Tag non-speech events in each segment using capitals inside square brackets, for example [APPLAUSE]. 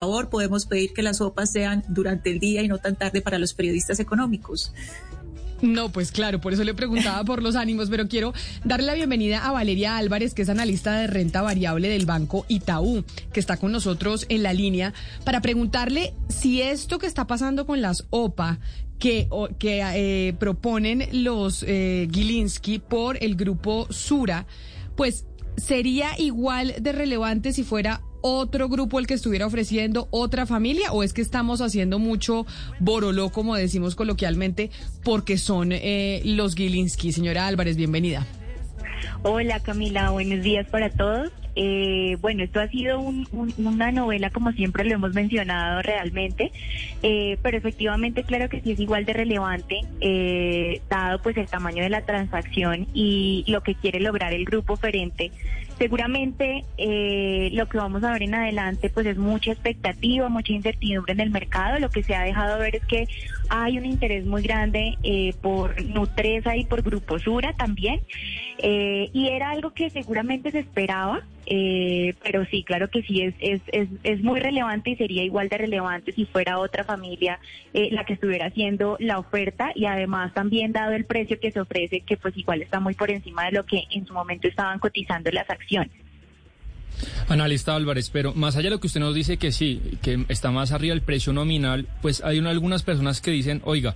favor, podemos pedir que las OPAs sean durante el día y no tan tarde para los periodistas económicos. No, pues claro, por eso le preguntaba por los ánimos, pero quiero darle la bienvenida a Valeria Álvarez, que es analista de renta variable del Banco Itaú, que está con nosotros en la línea, para preguntarle si esto que está pasando con las OPA, que, que eh, proponen los eh, Gilinski por el grupo Sura, pues sería igual de relevante si fuera otro grupo el que estuviera ofreciendo otra familia o es que estamos haciendo mucho boroló, como decimos coloquialmente, porque son eh, los Gilinski? Señora Álvarez, bienvenida. Hola Camila, buenos días para todos. Eh, bueno, esto ha sido una novela como siempre lo hemos mencionado realmente, eh, pero efectivamente claro que sí es igual de relevante, dado pues el tamaño de la transacción y lo que quiere lograr el grupo oferente Seguramente eh, lo que vamos a ver en adelante pues es mucha expectativa, mucha incertidumbre en el mercado. Lo que se ha dejado ver es que hay un interés muy grande eh, por Nutresa y por Grupo Sura también. Eh, y era algo que seguramente se esperaba, pero sí, claro que sí, es, es, es, es, muy relevante y sería igual de relevante si fuera otra familia la que estuviera haciendo la oferta y además también dado el precio que se ofrece, que pues igual está muy por encima de lo que en su momento estaban cotizando las acciones. Analista Álvarez, pero más allá de lo que usted nos dice que sí, que está más arriba el precio nominal, pues hay algunas personas que dicen, oiga,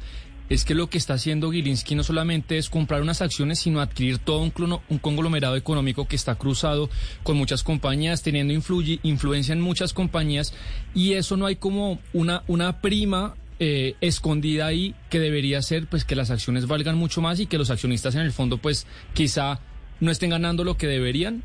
es que lo que está haciendo Gilinski no solamente es comprar unas acciones, sino adquirir todo un, un conglomerado económico que está cruzado con muchas compañías, teniendo influencia en muchas compañías, y eso no hay como una, una prima eh, escondida ahí que debería ser pues que las acciones valgan mucho más y que los accionistas en el fondo pues quizá no estén ganando lo que deberían.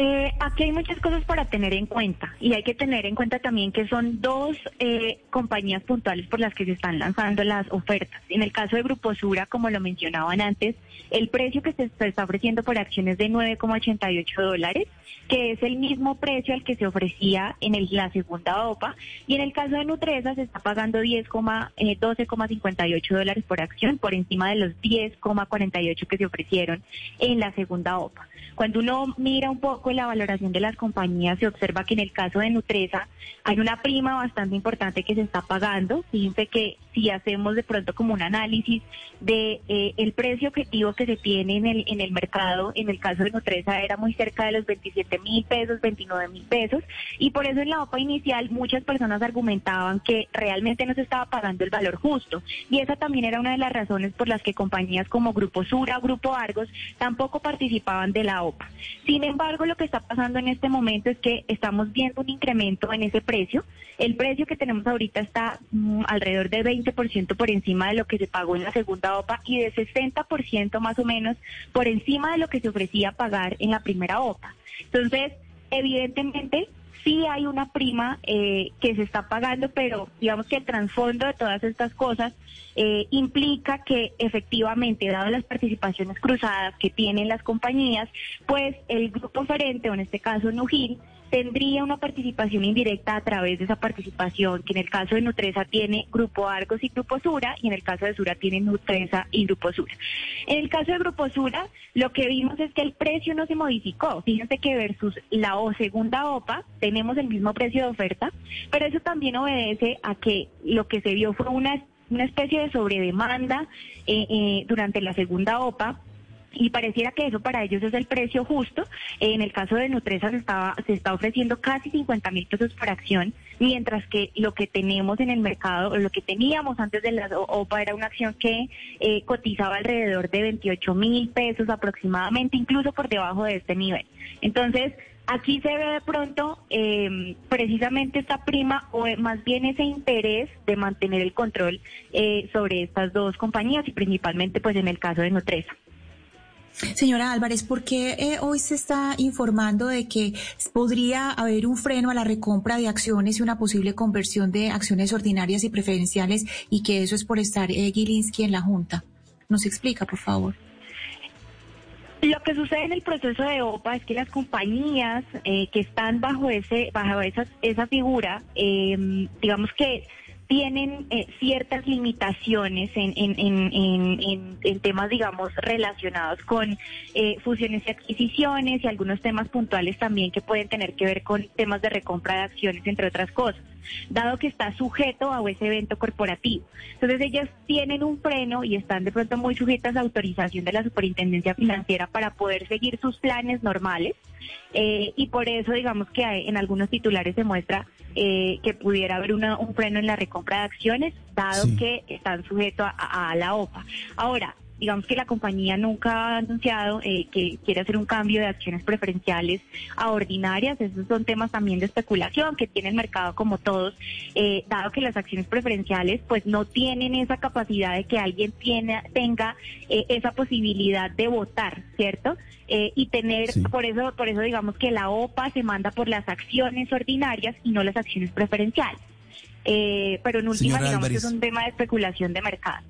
Eh, aquí hay muchas cosas para tener en cuenta y hay que tener en cuenta también que son dos eh, compañías puntuales por las que se están lanzando las ofertas. En el caso de Grupo Sura, como lo mencionaban antes, el precio que se está ofreciendo por acciones de 9,88 dólares, que es el mismo precio al que se ofrecía en la segunda OPA, y en el caso de Nutresa se está pagando 10, 12,58 eh, dólares por acción, por encima de los 10,48 que se ofrecieron en la segunda OPA. Cuando uno mira un poco la valoración de las compañías, se observa que en el caso de Nutresa hay una prima bastante importante que se está pagando. Fíjense que si hacemos de pronto como un análisis de eh, el precio objetivo que se tiene en el, en el mercado, en el caso de Nutresa era muy cerca de los 27 mil pesos, 29 mil pesos, y por eso en la OPA inicial muchas personas argumentaban que realmente no se estaba pagando el valor justo. Y esa también era una de las razones por las que compañías como Grupo Sura, Grupo Argos, tampoco participaban de la OPA. Sin embargo, lo que está pasando en este momento es que estamos viendo un incremento en ese precio. El precio que tenemos ahorita está mm, alrededor de 20% por encima de lo que se pagó en la segunda OPA y de 60% más o menos por encima de lo que se ofrecía pagar en la primera OPA. Entonces, evidentemente, sí hay una prima eh, que se está pagando, pero digamos que el trasfondo de todas estas cosas eh, implica que efectivamente, dado las participaciones cruzadas que tienen las compañías, pues el grupo oferente, o en este caso Nujil, tendría una participación indirecta a través de esa participación, que en el caso de Nutresa tiene Grupo Argos y Grupo Sura, y en el caso de Sura tiene Nutresa y Grupo Sura. En el caso de Grupo Sura, lo que vimos es que el precio no se modificó. Fíjense que versus la segunda OPA tenemos el mismo precio de oferta, pero eso también obedece a que lo que se vio fue una una especie de sobredemanda eh, eh, durante la segunda OPA y pareciera que eso para ellos es el precio justo. En el caso de Nutresa se, estaba, se está ofreciendo casi 50 mil pesos por acción, mientras que lo que tenemos en el mercado, lo que teníamos antes de la OPA era una acción que eh, cotizaba alrededor de 28 mil pesos aproximadamente, incluso por debajo de este nivel. Entonces, Aquí se ve de pronto eh, precisamente esta prima o más bien ese interés de mantener el control eh, sobre estas dos compañías y principalmente pues en el caso de Nutresa. Señora Álvarez, ¿por qué eh, hoy se está informando de que podría haber un freno a la recompra de acciones y una posible conversión de acciones ordinarias y preferenciales y que eso es por estar eh, Gilinski en la Junta? ¿Nos explica, por favor? Lo que sucede en el proceso de OPA es que las compañías eh, que están bajo ese bajo esa, esa figura, eh, digamos que tienen eh, ciertas limitaciones en, en, en, en, temas, digamos, relacionados con eh, fusiones y adquisiciones y algunos temas puntuales también que pueden tener que ver con temas de recompra de acciones, entre otras cosas dado que está sujeto a ese evento corporativo. Entonces ellas tienen un freno y están de pronto muy sujetas a autorización de la Superintendencia Financiera para poder seguir sus planes normales eh, y por eso digamos que en algunos titulares se muestra eh, que pudiera haber un freno en la recompra de acciones, dado que están sujetos a, a la OPA. Ahora, digamos que la compañía nunca ha anunciado eh, que quiere hacer un cambio de acciones preferenciales a ordinarias. Esos son temas también de especulación que tiene el mercado como todos, eh, dado que las acciones preferenciales pues no tienen esa capacidad de que alguien tiene, tenga eh, esa posibilidad de votar, ¿cierto? y tener, por eso, por eso digamos que la OPA se manda por las acciones ordinarias y no las acciones preferenciales. pero en última, digamos que es un tema de especulación de mercado.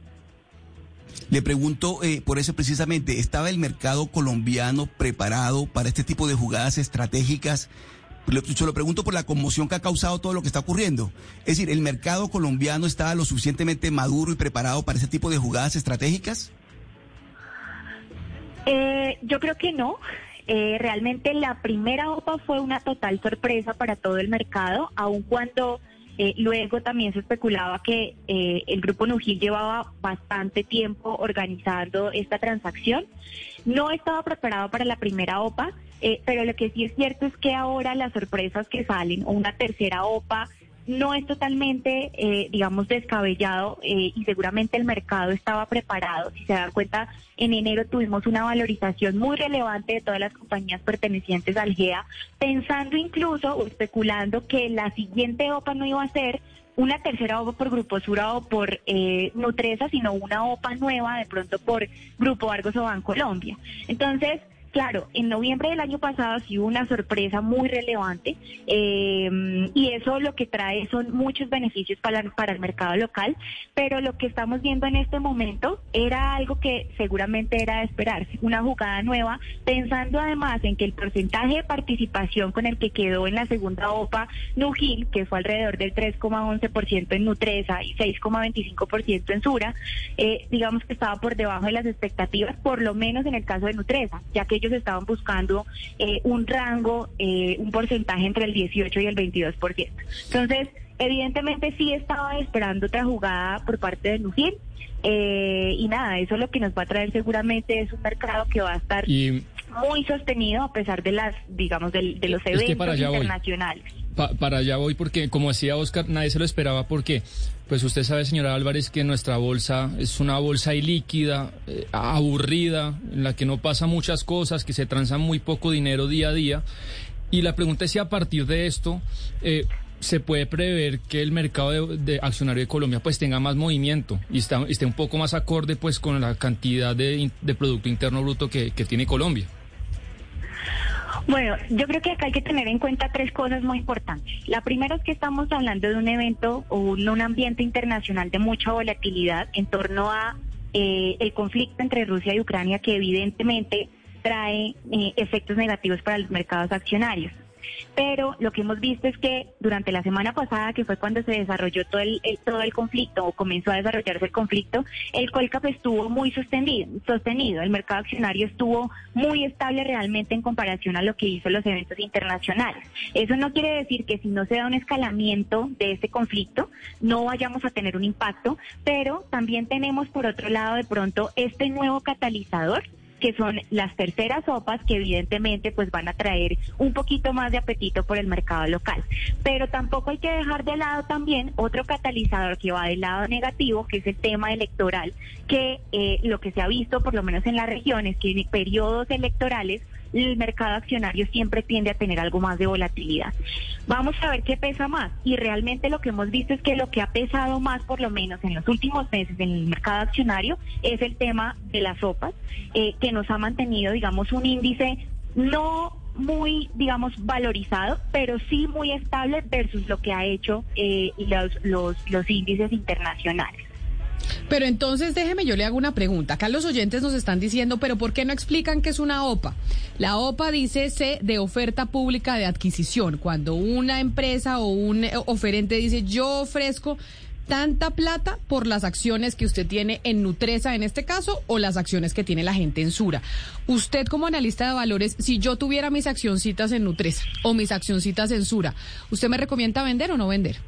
Le pregunto eh, por eso precisamente, ¿estaba el mercado colombiano preparado para este tipo de jugadas estratégicas? Se lo pregunto por la conmoción que ha causado todo lo que está ocurriendo. Es decir, ¿el mercado colombiano estaba lo suficientemente maduro y preparado para ese tipo de jugadas estratégicas? Eh, yo creo que no. Eh, realmente la primera OPA fue una total sorpresa para todo el mercado, aun cuando eh, luego también se especulaba que eh, el grupo Nugil llevaba bastante tiempo organizando esta transacción. No estaba preparado para la primera OPA, eh, pero lo que sí es cierto es que ahora las sorpresas que salen, o una tercera OPA, no es totalmente, eh, digamos, descabellado eh, y seguramente el mercado estaba preparado. Si se dan cuenta, en enero tuvimos una valorización muy relevante de todas las compañías pertenecientes al GEA, pensando incluso o especulando que la siguiente OPA no iba a ser una tercera OPA por Grupo Sura o por eh, Nutresa, sino una OPA nueva de pronto por Grupo Argos o Bancolombia. Entonces, Claro, en noviembre del año pasado sí hubo una sorpresa muy relevante eh, y eso lo que trae son muchos beneficios para, el mercado local, pero lo que estamos viendo en este momento era algo que seguramente era de esperarse, una jugada nueva, pensando además en que el porcentaje de participación con el que quedó en la segunda OPA Nugil, que fue alrededor del 3,11% en Nutresa y 6,25% en Sura, eh, digamos que estaba por debajo de las expectativas, por lo menos en el caso de Nutresa, ya que ellos estaban buscando eh, un rango, eh, un porcentaje entre el 18 y el 22%. Entonces, evidentemente sí estaba esperando otra jugada por parte de Nugil. Eh, y nada, eso lo que nos va a traer seguramente es un mercado que va a estar muy sostenido a pesar de las, digamos, de, los eventos internacionales para allá voy porque, como decía Oscar, nadie se lo esperaba porque, pues usted sabe, señora Álvarez, que nuestra bolsa es una bolsa ilíquida, eh, aburrida, en la que no pasa muchas cosas, que se transa muy poco dinero día a día. Y la pregunta es si a partir de esto eh, se puede prever que el mercado de, accionario de Colombia pues tenga más movimiento y esté un poco más acorde pues con la cantidad de, Producto Interno Bruto que tiene Colombia. Bueno, yo creo que acá hay que tener en cuenta tres cosas muy importantes. La primera es que estamos hablando de un evento o un, ambiente internacional de mucha volatilidad en torno a eh, el conflicto entre Rusia y Ucrania que evidentemente trae eh, efectos negativos para los mercados accionarios. Pero lo que hemos visto es que durante la semana pasada, que fue cuando se desarrolló todo el, todo el conflicto o comenzó a desarrollarse el conflicto, el Colcap estuvo muy sostenido, sostenido. El mercado accionario estuvo muy estable realmente en comparación a lo que hizo los eventos internacionales. Eso no quiere decir que si no se da un escalamiento de este conflicto, no vayamos a tener un impacto, pero también tenemos por otro lado de pronto este nuevo catalizador que son las terceras sopas que evidentemente pues van a traer un poquito más de apetito por el mercado local. Pero tampoco hay que dejar de lado también otro catalizador que va del lado negativo, que es el tema electoral, que eh, lo que se ha visto por lo menos en la región es que en periodos electorales el mercado accionario siempre tiende a tener algo más de volatilidad. Vamos a ver qué pesa más. Y realmente lo que hemos visto es que lo que ha pesado más, por lo menos en los últimos meses en el mercado accionario, es el tema de las sopas, eh, que nos ha mantenido, digamos, un índice no muy, digamos, valorizado, pero sí muy estable versus lo que ha hecho eh, los, los, los índices internacionales. Pero entonces déjeme, yo le hago una pregunta. Acá los oyentes nos están diciendo, pero ¿por qué no explican qué es una OPA? La OPA dice C de oferta pública de adquisición. Cuando una empresa o un oferente dice, yo ofrezco tanta plata por las acciones que usted tiene en Nutresa en este caso o las acciones que tiene la gente en Sura. Usted como analista de valores, si yo tuviera mis accioncitas en Nutresa o mis accioncitas en Sura, ¿usted me recomienda vender o no vender?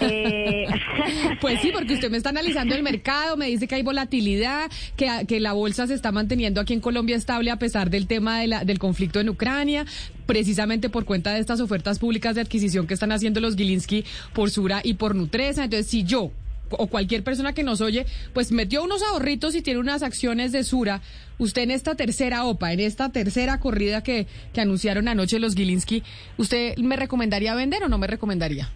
Eh, [LAUGHS] pues sí, porque usted me está analizando el mercado, me dice que hay volatilidad, que, la bolsa se está manteniendo aquí en Colombia estable a pesar del tema de la, del conflicto en Ucrania, precisamente por cuenta de estas ofertas públicas de adquisición que están haciendo los Gilinski por Sura y por Nutresa. Entonces, si yo o cualquier persona que nos oye, pues metió unos ahorritos y tiene unas acciones de Sura. Usted en esta tercera OPA, en esta tercera corrida que, que anunciaron anoche los Gilinski, ¿usted me recomendaría vender o no me recomendaría?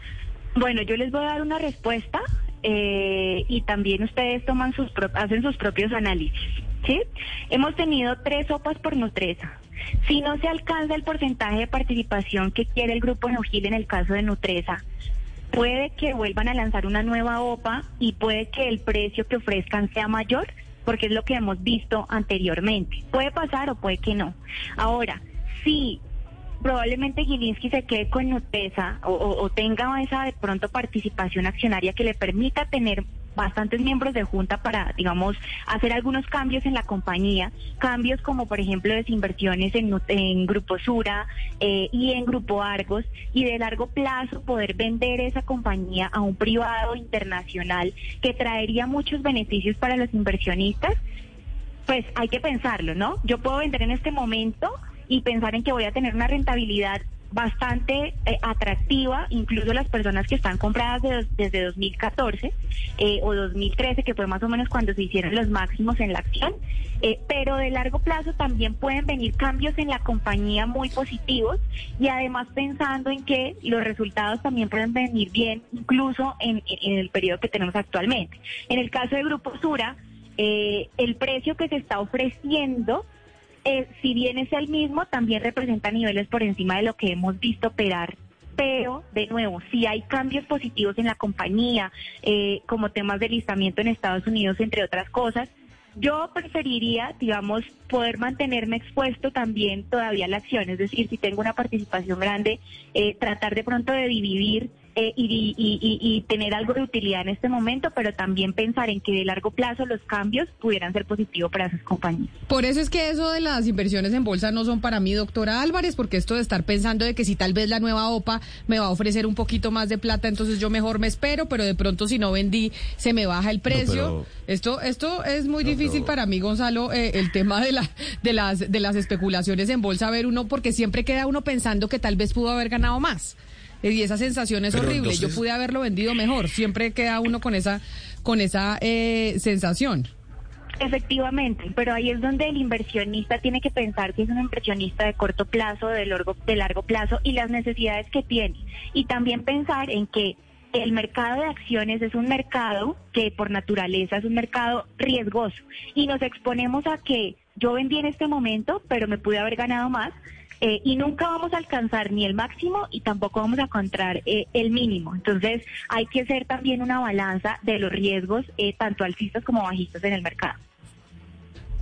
Bueno, yo les voy a dar una respuesta eh, y también ustedes toman sus hacen sus propios análisis. ¿sí? Hemos tenido tres OPAs por Nutresa. Si no se alcanza el porcentaje de participación que quiere el grupo Neugil en el caso de Nutresa, puede que vuelvan a lanzar una nueva OPA y puede que el precio que ofrezcan sea mayor, porque es lo que hemos visto anteriormente. Puede pasar o puede que no. Ahora, si probablemente Gilinski se quede con Nutesa o, tenga esa de pronto participación accionaria que le permita tener bastantes miembros de junta para, digamos, hacer algunos cambios en la compañía, cambios como por ejemplo desinversiones en, en Grupo Sura eh, y en Grupo Argos, y de largo plazo poder vender esa compañía a un privado internacional que traería muchos beneficios para los inversionistas, pues hay que pensarlo, ¿no? Yo puedo vender en este momento y pensar en que voy a tener una rentabilidad bastante eh, atractiva, incluso las personas que están compradas desde 2014 eh, o 2013, que fue más o menos cuando se hicieron los máximos en la acción, eh, pero de largo plazo también pueden venir cambios en la compañía muy positivos y además pensando en que los resultados también pueden venir bien, incluso en, en el periodo que tenemos actualmente. En el caso de Grupo Sura, el precio que se está ofreciendo eh, si bien es el mismo, también representa niveles por encima de lo que hemos visto operar. Pero de nuevo, si hay cambios positivos en la compañía, eh, como temas de listamiento en Estados Unidos, entre otras cosas, yo preferiría, digamos, poder mantenerme expuesto también todavía a la acción, es decir, si tengo una participación grande, eh, tratar de pronto de dividir eh, y, tener algo de utilidad en este momento, pero también pensar en que de largo plazo los cambios pudieran ser positivos para esas compañías. Por eso es que eso de las inversiones en bolsa no son para mí, doctora Álvarez, porque esto de estar pensando de que si tal vez la nueva OPA me va a ofrecer un poquito más de plata, entonces yo mejor me espero, pero de pronto si no vendí se me baja el precio. esto esto es muy difícil para mí, Gonzalo, eh, el tema de la de las de las especulaciones en bolsa, ver uno porque siempre queda uno pensando que tal vez pudo haber ganado más. Y esa sensación es horrible. Yo pude haberlo vendido mejor. Siempre queda uno con esa, con esa eh, sensación. Efectivamente, pero ahí es donde el inversionista tiene que pensar que es un inversionista de corto plazo, de largo, de largo plazo y las necesidades que tiene. Y también pensar en que el mercado de acciones es un mercado que por naturaleza es un mercado riesgoso y nos exponemos a que yo vendí en este momento, pero me pude haber ganado más eh, y nunca vamos a alcanzar ni el máximo y tampoco vamos a encontrar eh, el mínimo. Entonces hay que hacer también una balanza de los riesgos, eh, tanto alcistas como bajistas en el mercado.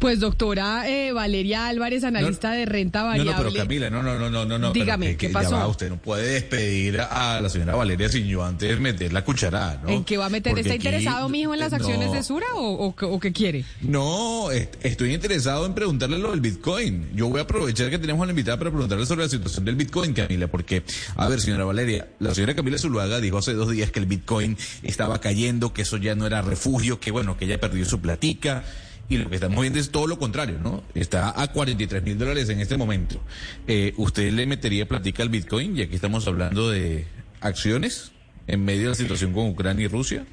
Pues doctora eh, Valeria Álvarez, analista de renta variable. No, no, pero Camila, no, no, no, no, no. no Dígame, ¿qué pasó? usted no puede despedir a la señora Valeria sin yo antes meter la cucharada, ¿no? ¿En qué va a meter? ¿Está interesado, mijo, en las acciones de Sura o, o, qué quiere? No, estoy interesado en preguntarle lo del Bitcoin. Yo voy a aprovechar que tenemos a la invitada para preguntarle sobre la situación del Bitcoin, Camila, porque, a ver, señora Valeria, la señora Camila Zuluaga dijo hace dos días que el Bitcoin estaba cayendo, que eso ya no era refugio, que bueno, que ella perdió su platica. Y lo que estamos viendo es todo lo contrario, ¿no? Está a 43 mil dólares en este momento. Eh, ¿Usted le metería platica al Bitcoin, ya que estamos hablando de acciones en medio de la situación con Ucrania y Rusia?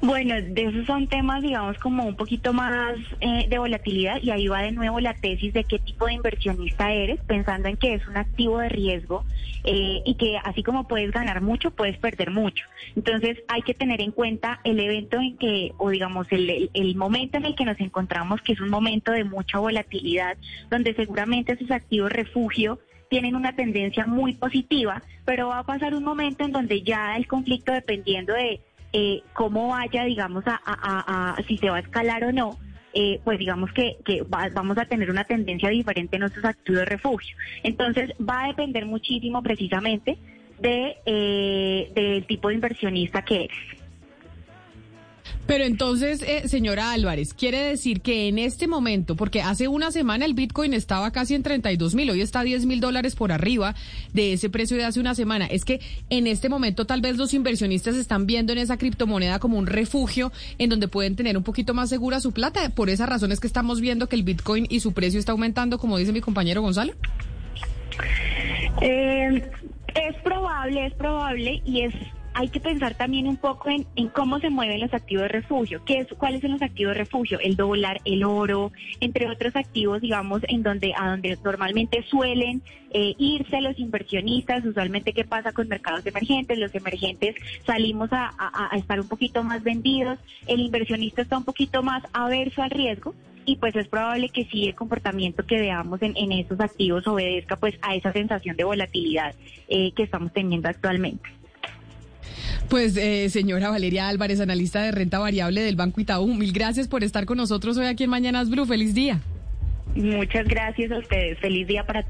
Bueno, de esos son temas, digamos, como un poquito más eh, de volatilidad y ahí va de nuevo la tesis de qué tipo de inversionista eres, pensando en que es un activo de riesgo eh, y que así como puedes ganar mucho, puedes perder mucho. Entonces hay que tener en cuenta el evento en que, o digamos, el, el momento en el que nos encontramos, que es un momento de mucha volatilidad, donde seguramente esos activos refugio tienen una tendencia muy positiva, pero va a pasar un momento en donde ya el conflicto, dependiendo de eh, cómo vaya, digamos, a, si se va a escalar o no, eh, pues digamos que, que vamos a tener una tendencia diferente en nuestros activos de refugio. Entonces va a depender muchísimo precisamente de eh, del tipo de inversionista que eres. Pero entonces, eh, señora Álvarez, quiere decir que en este momento, porque hace una semana el Bitcoin estaba casi en 32 mil, hoy está 10 mil dólares por arriba de ese precio de hace una semana. Es que en este momento tal vez los inversionistas están viendo en esa criptomoneda como un refugio en donde pueden tener un poquito más segura su plata. Por esas razones que estamos viendo que el Bitcoin y su precio está aumentando, como dice mi compañero Gonzalo. Eh, es probable, es probable y es hay que pensar también un poco en, cómo se mueven los activos de refugio, qué es, cuáles son los activos de refugio, el dólar, el oro, entre otros activos, digamos, en donde a donde normalmente suelen eh, irse los inversionistas, usualmente qué pasa con mercados emergentes, los emergentes salimos a estar un poquito más vendidos, el inversionista está un poquito más averso al riesgo y pues es probable que sí el comportamiento que veamos en, en esos activos obedezca pues a esa sensación de volatilidad eh, que estamos teniendo actualmente. Pues, eh, señora Valeria Álvarez, analista de renta variable del Banco Itaú, mil gracias por estar con nosotros hoy aquí en Mañanas Blue. Feliz día. Muchas gracias a ustedes. Feliz día para todos.